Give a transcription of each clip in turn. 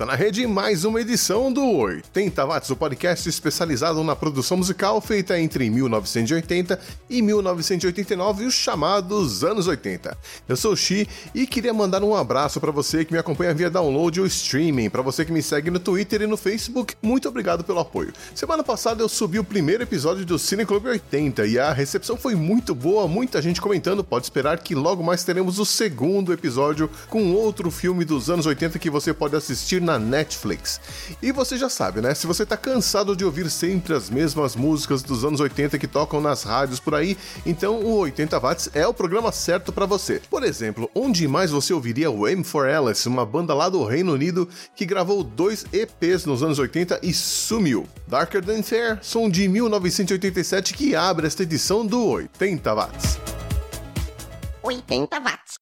Tá na rede mais uma edição do 80 Watts, o podcast especializado na produção musical feita entre 1980 e 1989 e os chamados anos 80. Eu sou o Xi e queria mandar um abraço para você que me acompanha via download ou streaming, para você que me segue no Twitter e no Facebook. Muito obrigado pelo apoio. Semana passada eu subi o primeiro episódio do Cine Club 80 e a recepção foi muito boa, muita gente comentando. Pode esperar que logo mais teremos o segundo episódio com outro filme dos anos 80 que você pode assistir na Netflix. E você já sabe, né? Se você tá cansado de ouvir sempre as mesmas músicas dos anos 80 que tocam nas rádios por aí, então o 80 Watts é o programa certo para você. Por exemplo, onde mais você ouviria o M for Alice, uma banda lá do Reino Unido que gravou dois EPs nos anos 80 e sumiu. Darker Than Fair, som de 1987 que abre esta edição do 80 Watts. 80 watts.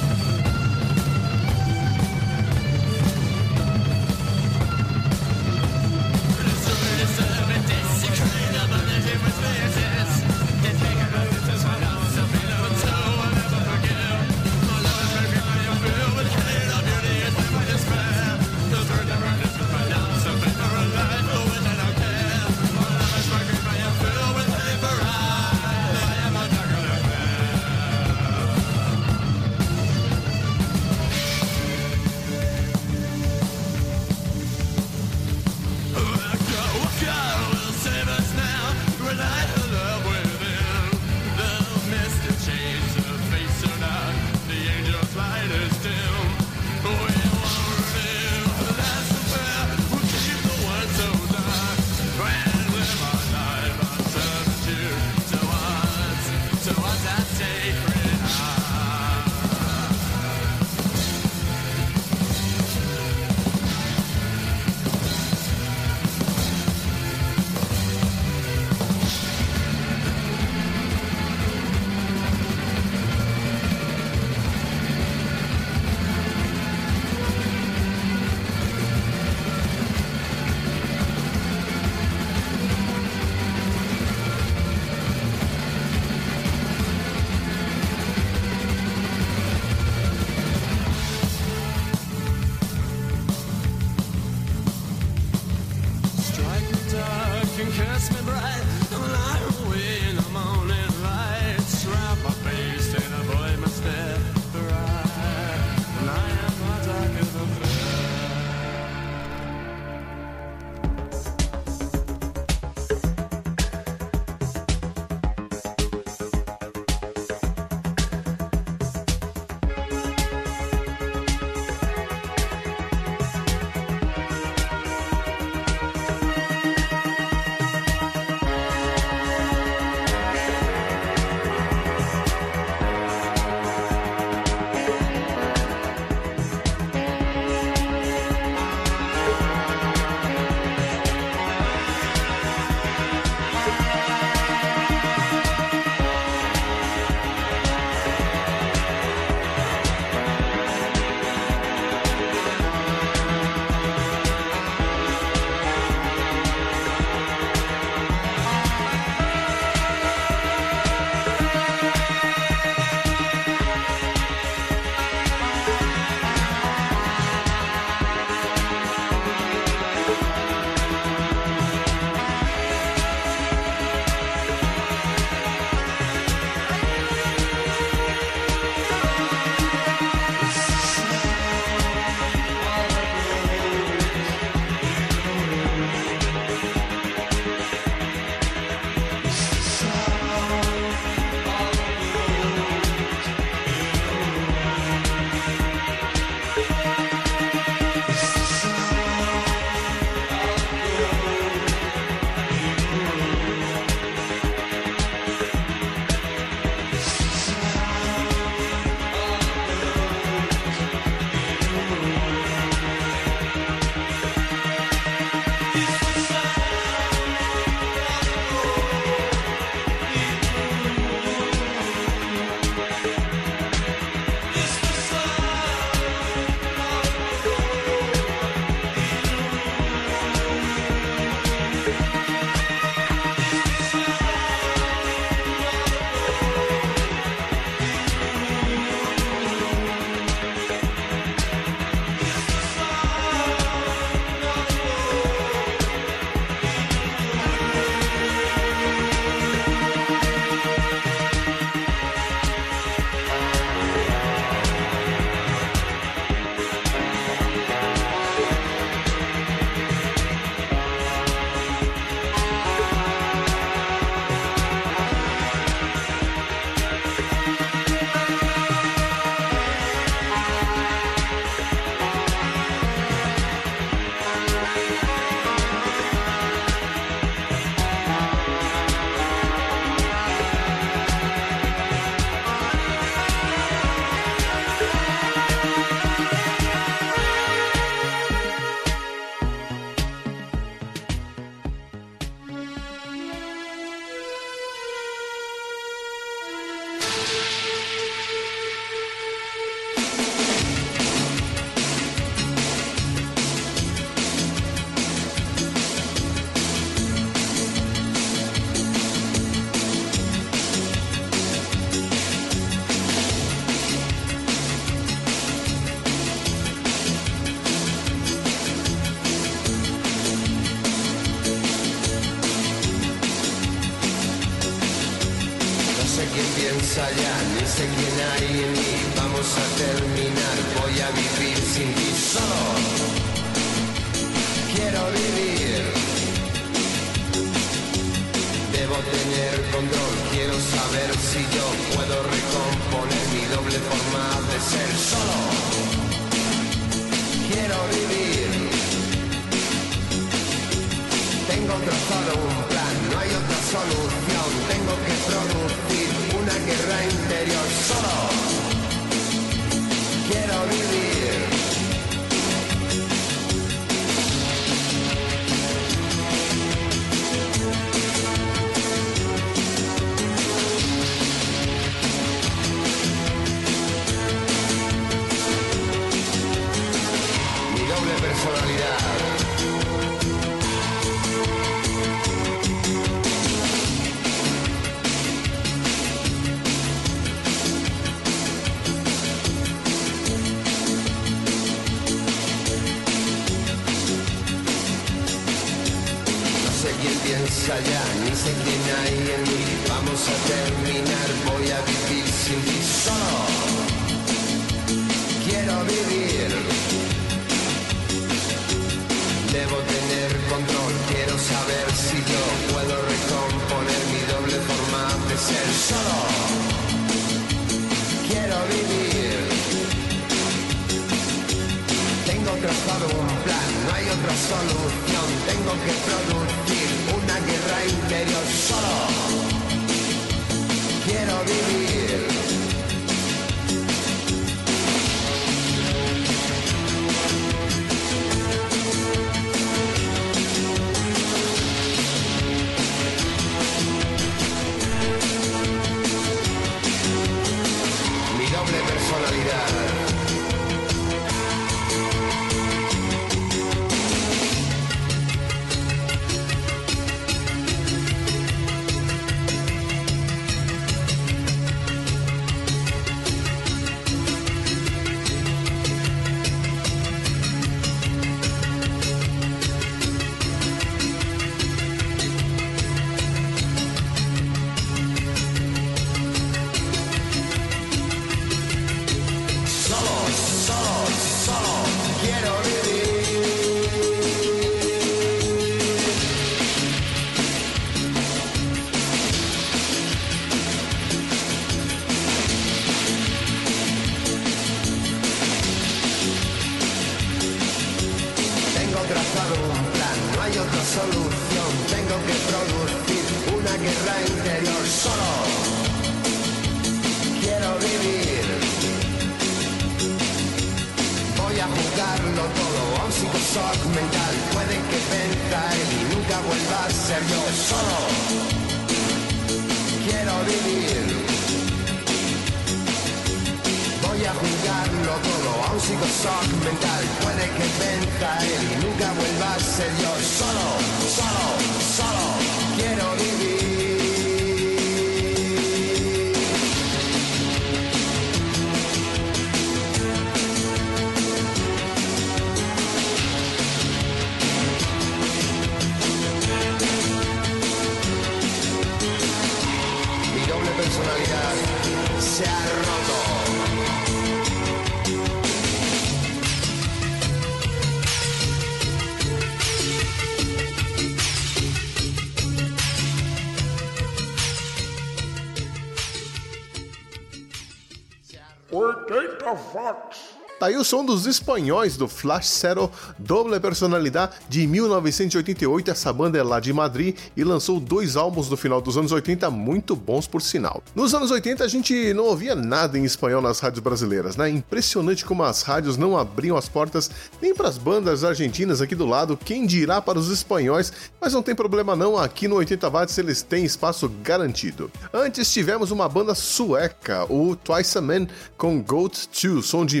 O som dos espanhóis do Flash Zero Doble Personalidade de 1988. Essa banda é lá de Madrid e lançou dois álbuns no final dos anos 80, muito bons por sinal. Nos anos 80 a gente não ouvia nada em espanhol nas rádios brasileiras, né? Impressionante como as rádios não abriam as portas nem para as bandas argentinas aqui do lado, quem dirá para os espanhóis, mas não tem problema não, aqui no 80 watts eles têm espaço garantido. Antes tivemos uma banda sueca, o Twice a Man com Goat 2, som de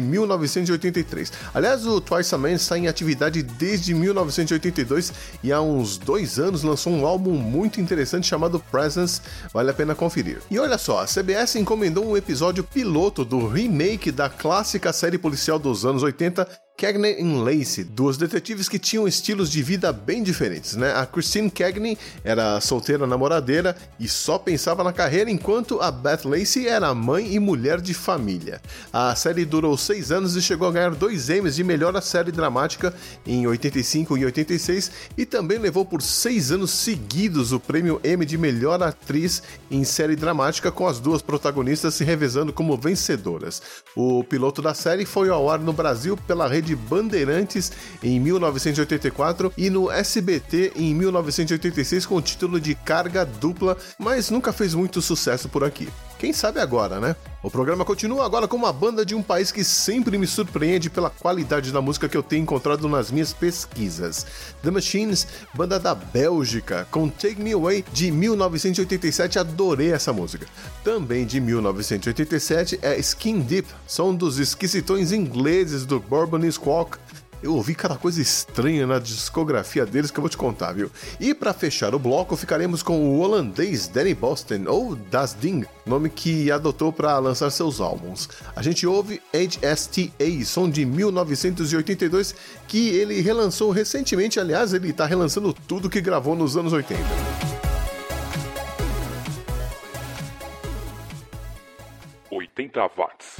1983. Aliás, o Twice a Man está em atividade desde 1982 e há uns dois anos lançou um álbum muito interessante chamado Presence, vale a pena conferir. E olha só, a CBS encomendou um episódio piloto do remake da clássica série policial dos anos 80 Cagney e Lacey, duas detetives que tinham estilos de vida bem diferentes, né? A Christine Cagney era solteira namoradeira e só pensava na carreira, enquanto a Beth Lacey era mãe e mulher de família. A série durou seis anos e chegou a ganhar dois Emmys de melhor série dramática em 85 e 86 e também levou por seis anos seguidos o prêmio Emmy de melhor atriz em série dramática, com as duas protagonistas se revezando como vencedoras. O piloto da série foi ao ar no Brasil pela rede Bandeirantes em 1984 e no SBT em 1986 com o título de Carga Dupla, mas nunca fez muito sucesso por aqui. Quem sabe agora, né? O programa continua agora com uma banda de um país que sempre me surpreende pela qualidade da música que eu tenho encontrado nas minhas pesquisas. The Machines, banda da Bélgica, com Take Me Away de 1987, adorei essa música. Também de 1987 é Skin Deep, som dos esquisitões ingleses do Bourbon Squawk, eu ouvi cada coisa estranha na discografia deles que eu vou te contar, viu? E para fechar o bloco, ficaremos com o holandês Danny Boston, ou Das Ding, nome que adotou para lançar seus álbuns. A gente ouve HSTA, som de 1982, que ele relançou recentemente, aliás, ele tá relançando tudo que gravou nos anos 80. 80 watts.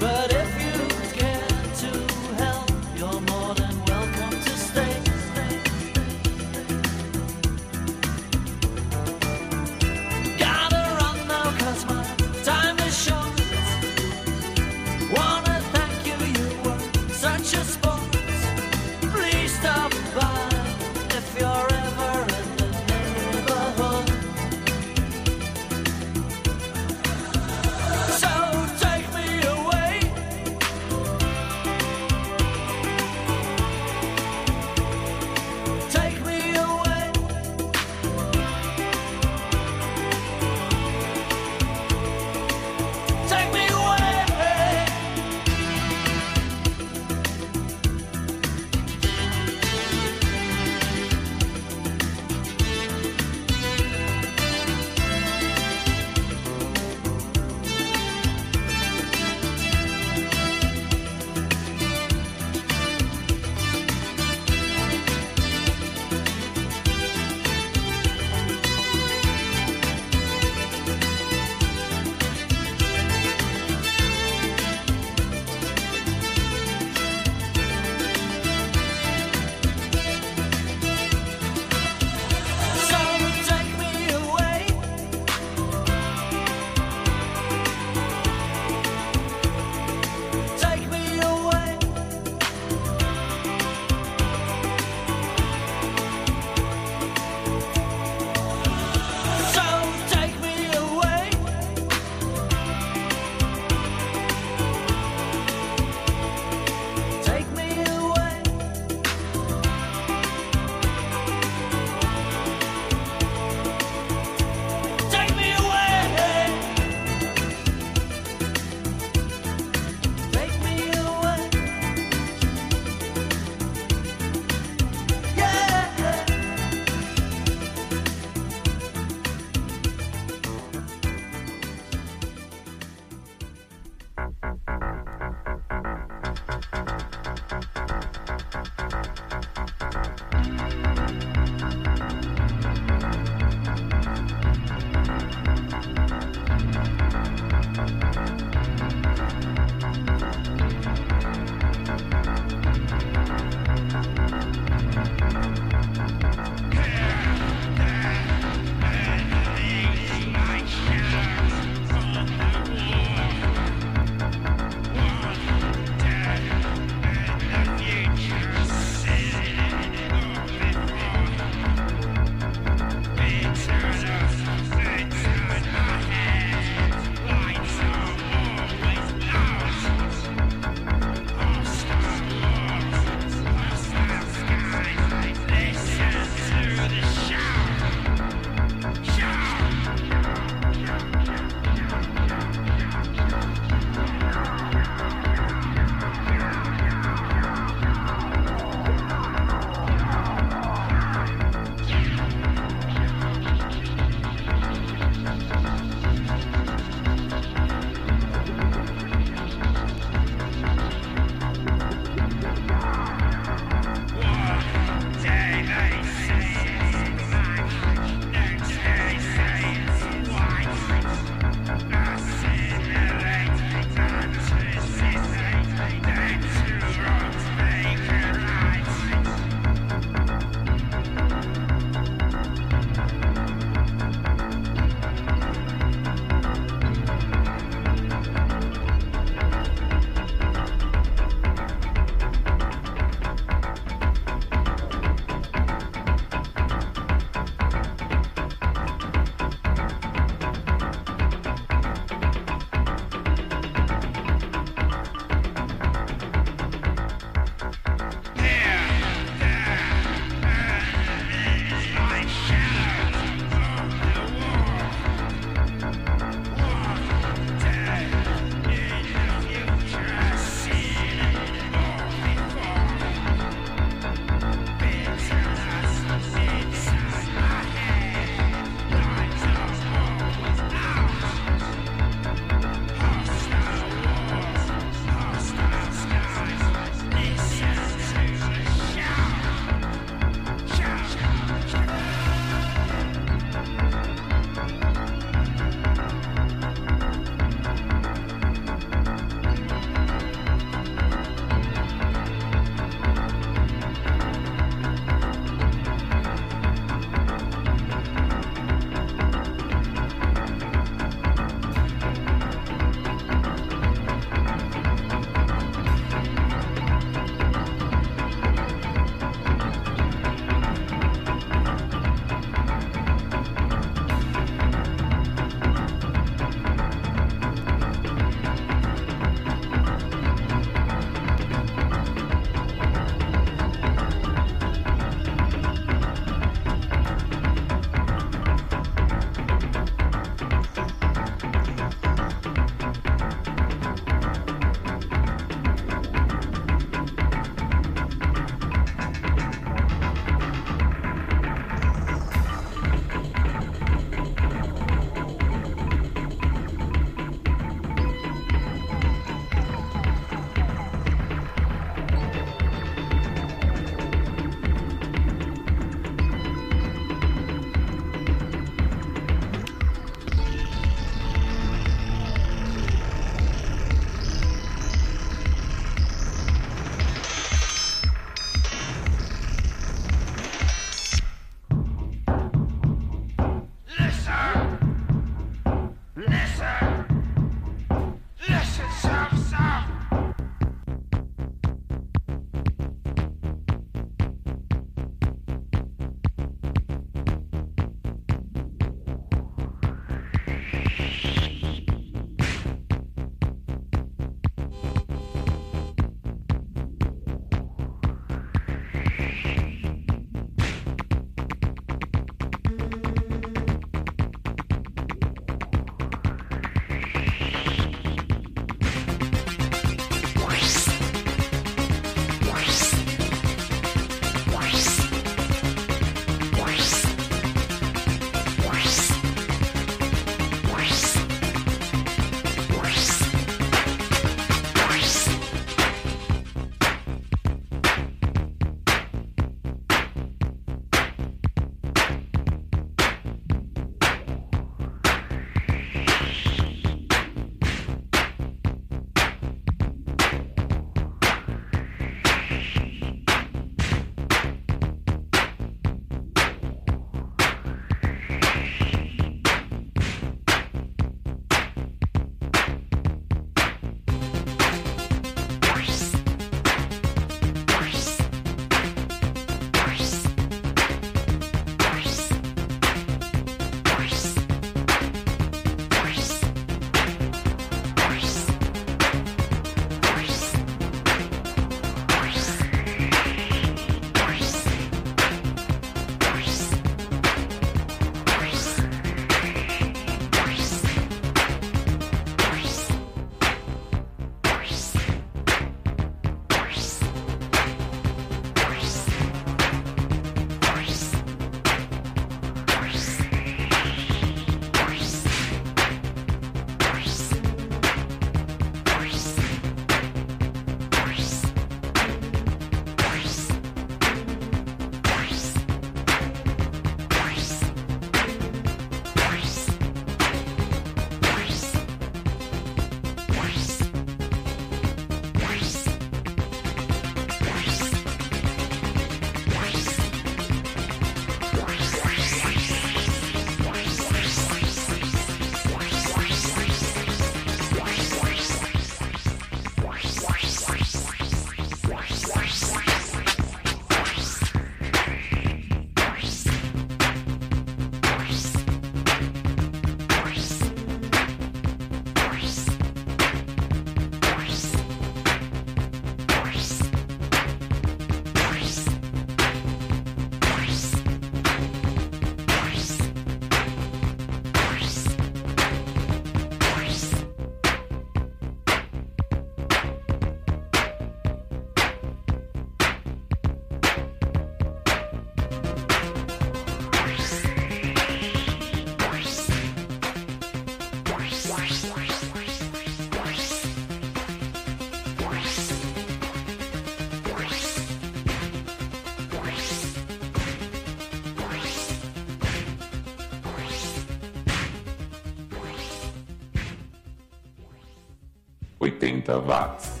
80 watts.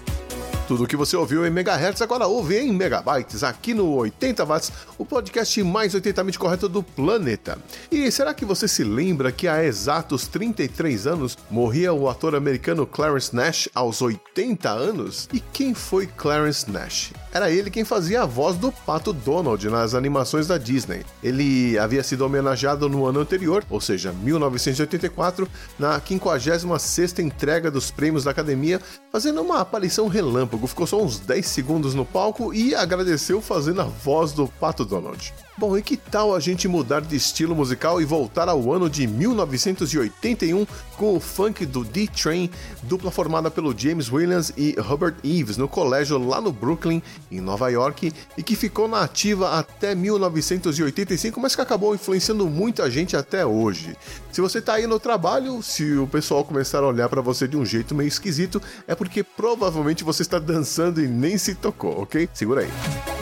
Tudo que você ouviu em megahertz agora ouve em megabytes aqui no 80 watts, o podcast mais 80mente correto do planeta. E será que você se lembra que há exatos 33 anos morria o ator americano Clarence Nash aos 80 anos? E quem foi Clarence Nash? Era ele quem fazia a voz do Pato Donald nas animações da Disney. Ele havia sido homenageado no ano anterior, ou seja, 1984, na 56ª entrega dos prêmios da Academia, fazendo uma aparição relâmpago. Ficou só uns 10 segundos no palco e agradeceu fazendo a voz do Pato Donald. Bom, e que tal a gente mudar de estilo musical e voltar ao ano de 1981 com o funk do D-Train, dupla formada pelo James Williams e Robert Eves no colégio lá no Brooklyn, em Nova York, e que ficou na ativa até 1985, mas que acabou influenciando muita gente até hoje. Se você tá aí no trabalho, se o pessoal começar a olhar para você de um jeito meio esquisito, é porque provavelmente você está dançando e nem se tocou, ok? Segura aí.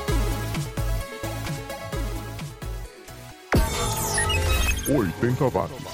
80 watts.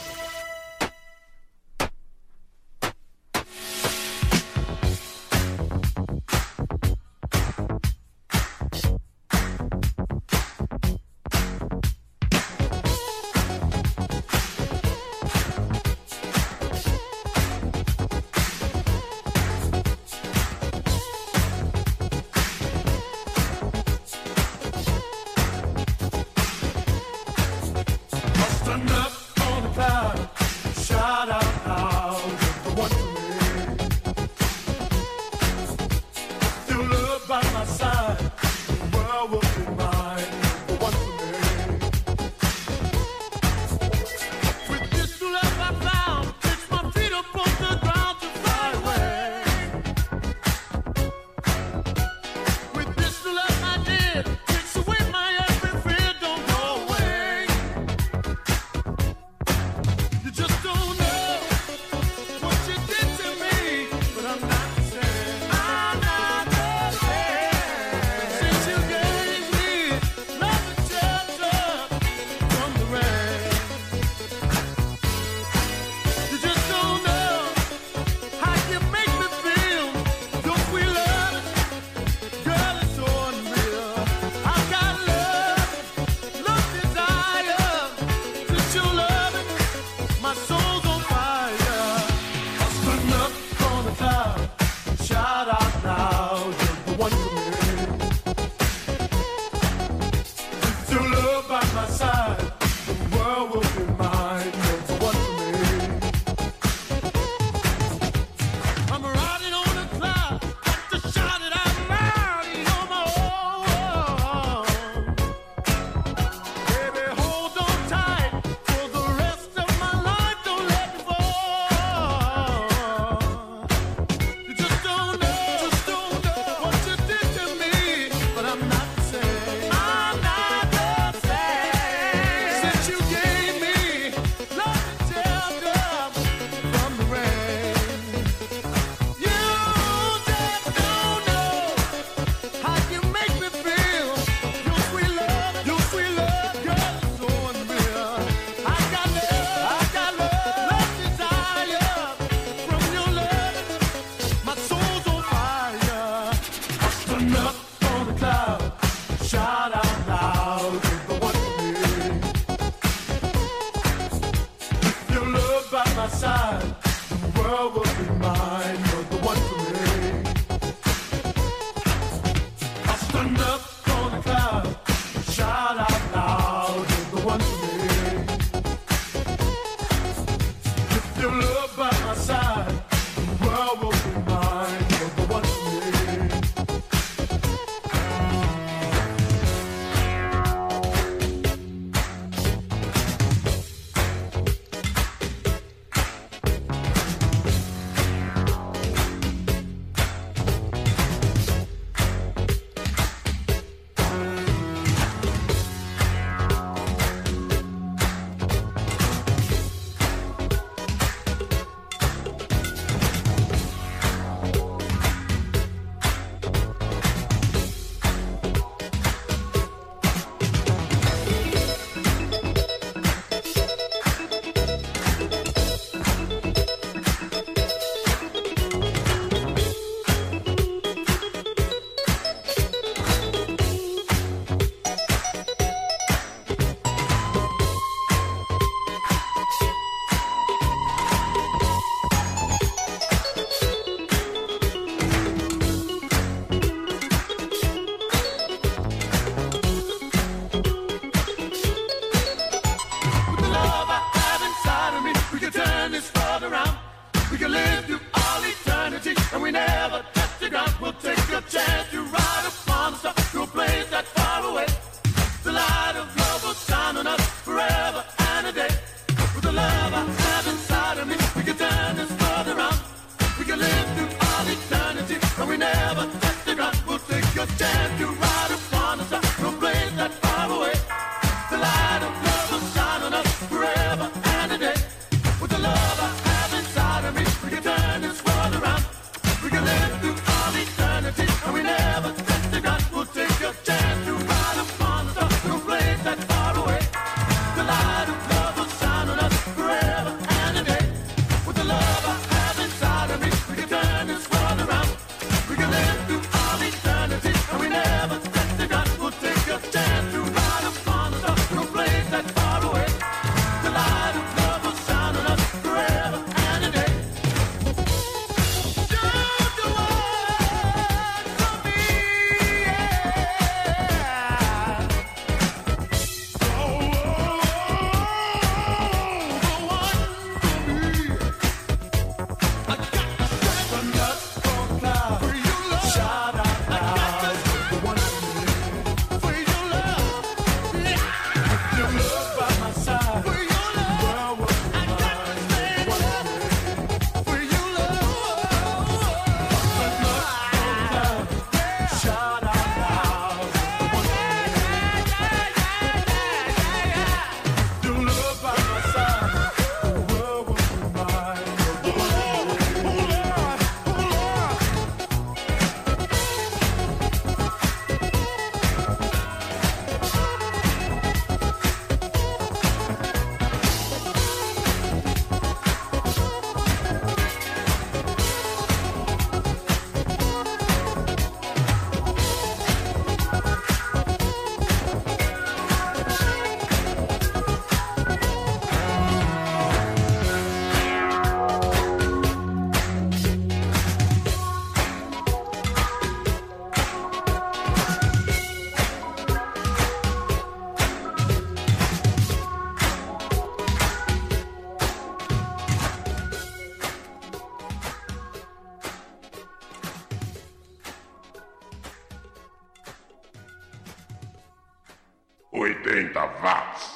80 watts.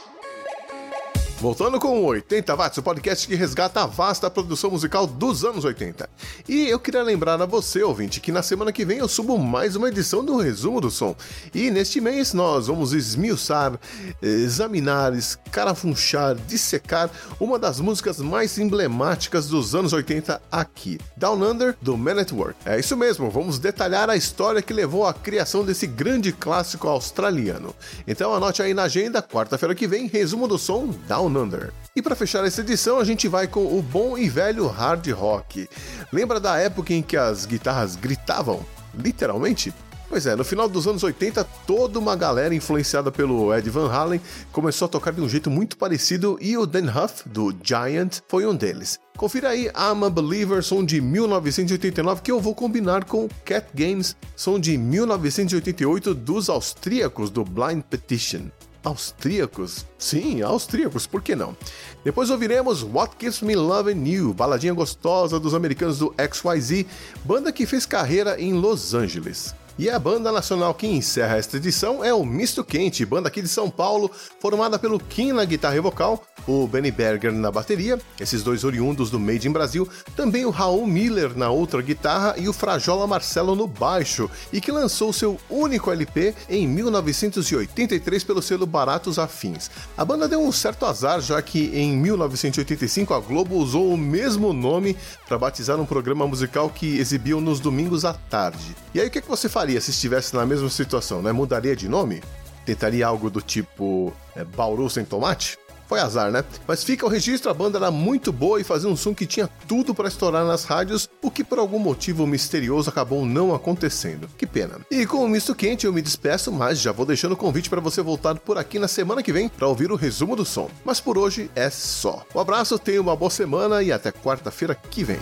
Voltando com o 80 Watts, o podcast que resgata a vasta produção musical dos anos 80. E eu queria lembrar a você, ouvinte, que na semana que vem eu subo mais uma edição do Resumo do Som. E neste mês nós vamos esmiuçar, examinar, escarafunchar, dissecar uma das músicas mais emblemáticas dos anos 80 aqui. Down Under, do Man at Work. É isso mesmo, vamos detalhar a história que levou à criação desse grande clássico australiano. Então anote aí na agenda, quarta-feira que vem, Resumo do Som, Down Under. E para fechar essa edição, a gente vai com o bom e velho hard rock. Lembra da época em que as guitarras gritavam? Literalmente? Pois é, no final dos anos 80, toda uma galera influenciada pelo Ed Van Halen começou a tocar de um jeito muito parecido e o Dan Huff, do Giant, foi um deles. Confira aí I'm a Believer, som de 1989, que eu vou combinar com Cat Games, som de 1988 dos austríacos do Blind Petition. Austríacos? Sim, austríacos, por que não? Depois ouviremos What Keeps Me Loving You, baladinha gostosa dos americanos do XYZ, banda que fez carreira em Los Angeles. E a banda nacional que encerra esta edição é o Misto Quente, banda aqui de São Paulo, formada pelo Kim na guitarra e vocal, o Benny Berger na bateria, esses dois oriundos do Made in Brasil, também o Raul Miller na outra guitarra e o Frajola Marcelo no baixo, e que lançou seu único LP em 1983 pelo selo Baratos Afins. A banda deu um certo azar, já que em 1985 a Globo usou o mesmo nome para batizar um programa musical que exibiam nos domingos à tarde. E aí o que, que você faria se estivesse na mesma situação, né? Mudaria de nome? Tentaria algo do tipo é, Bauru sem tomate? Foi azar, né? Mas fica o registro, a banda era muito boa e fazia um som que tinha tudo para estourar nas rádios, o que por algum motivo misterioso acabou não acontecendo. Que pena. E com o misto quente eu me despeço, mas já vou deixando o convite para você voltar por aqui na semana que vem para ouvir o resumo do som. Mas por hoje é só. Um abraço, tenha uma boa semana e até quarta-feira que vem.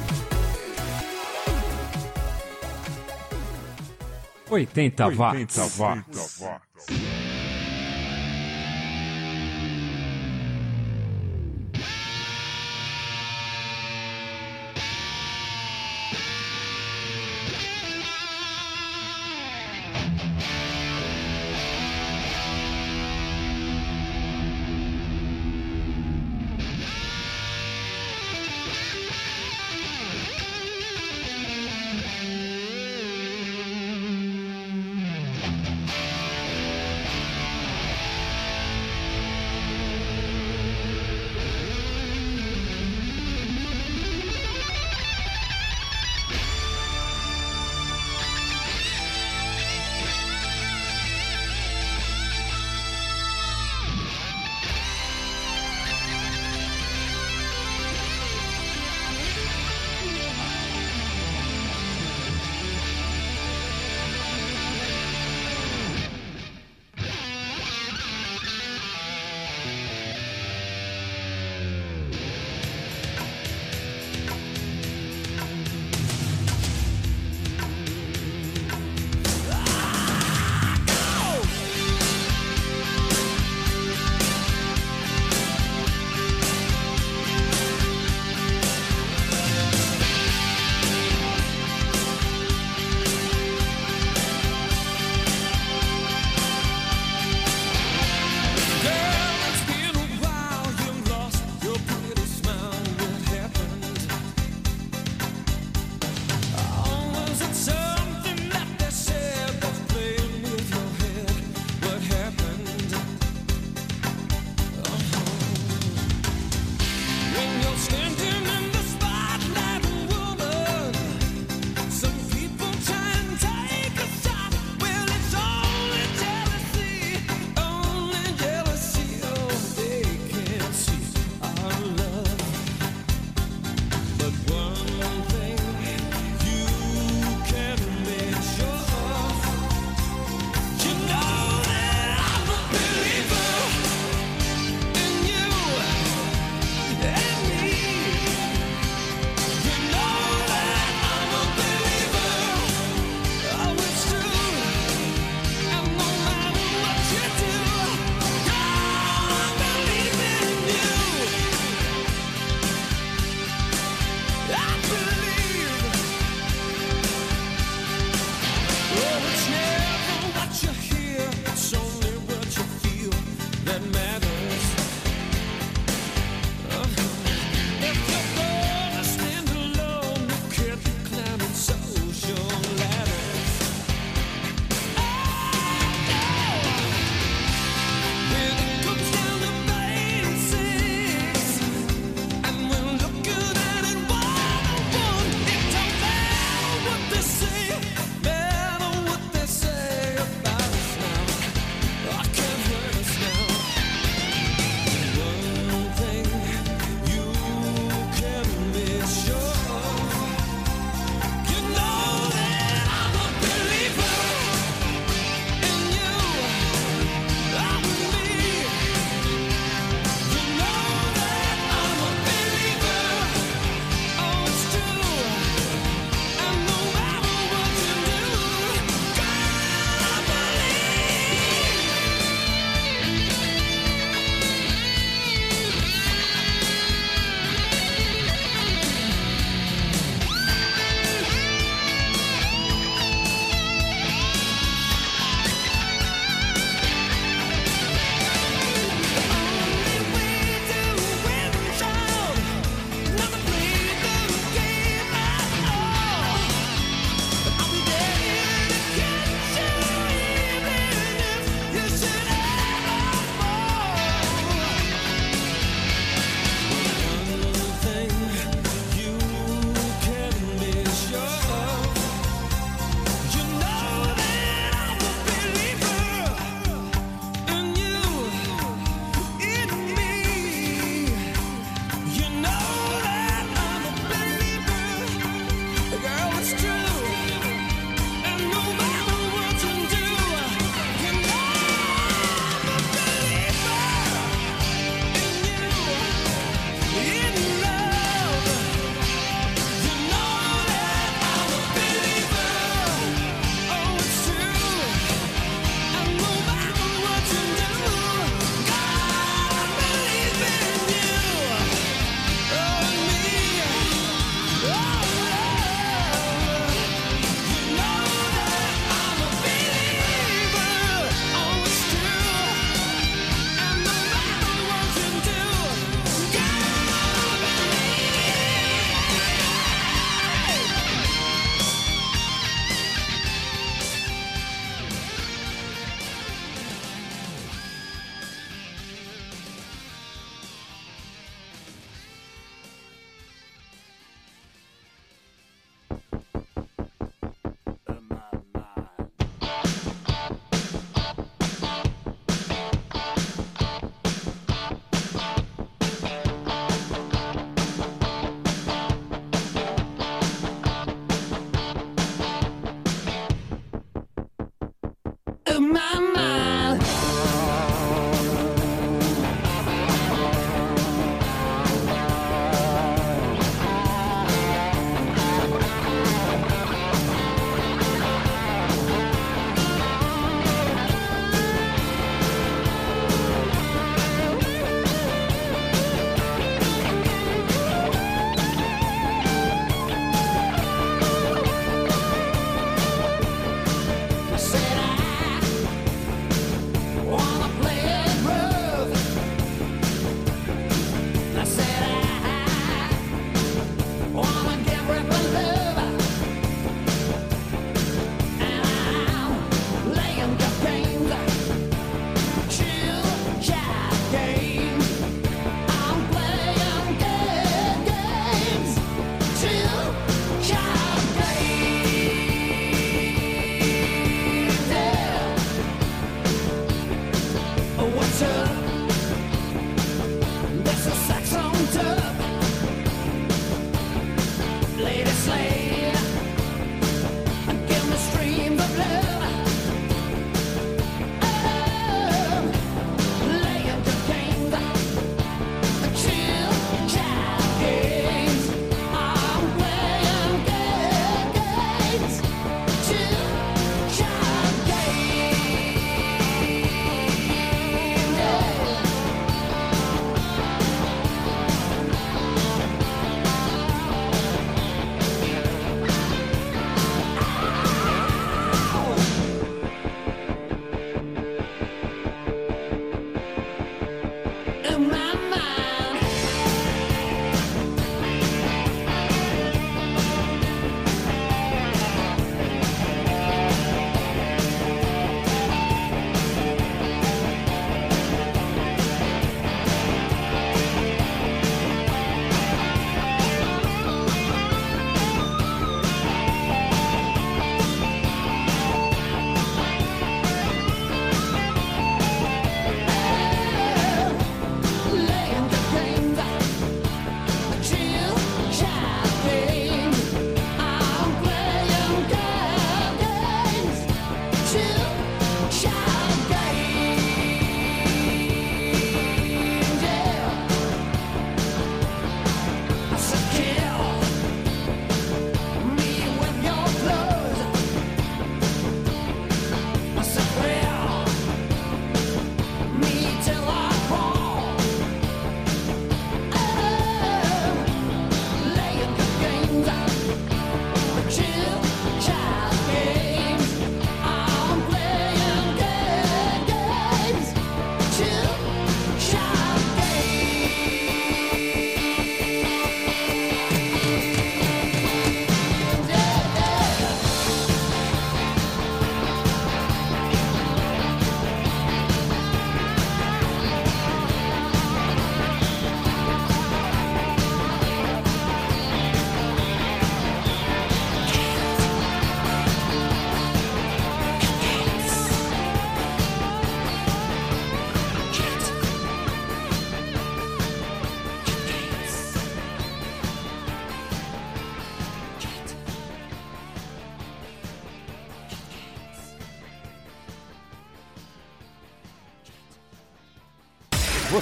80 watts. 80 watts. my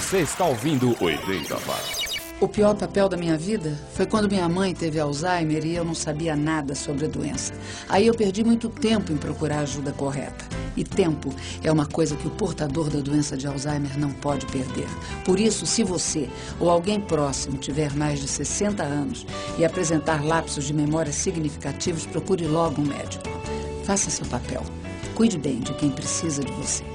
Você está ouvindo 80 Watts. O pior papel da minha vida foi quando minha mãe teve Alzheimer e eu não sabia nada sobre a doença. Aí eu perdi muito tempo em procurar ajuda correta. E tempo é uma coisa que o portador da doença de Alzheimer não pode perder. Por isso, se você ou alguém próximo tiver mais de 60 anos e apresentar lapsos de memória significativos, procure logo um médico. Faça seu papel. Cuide bem de quem precisa de você.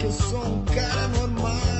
Que eu sou um cara normal.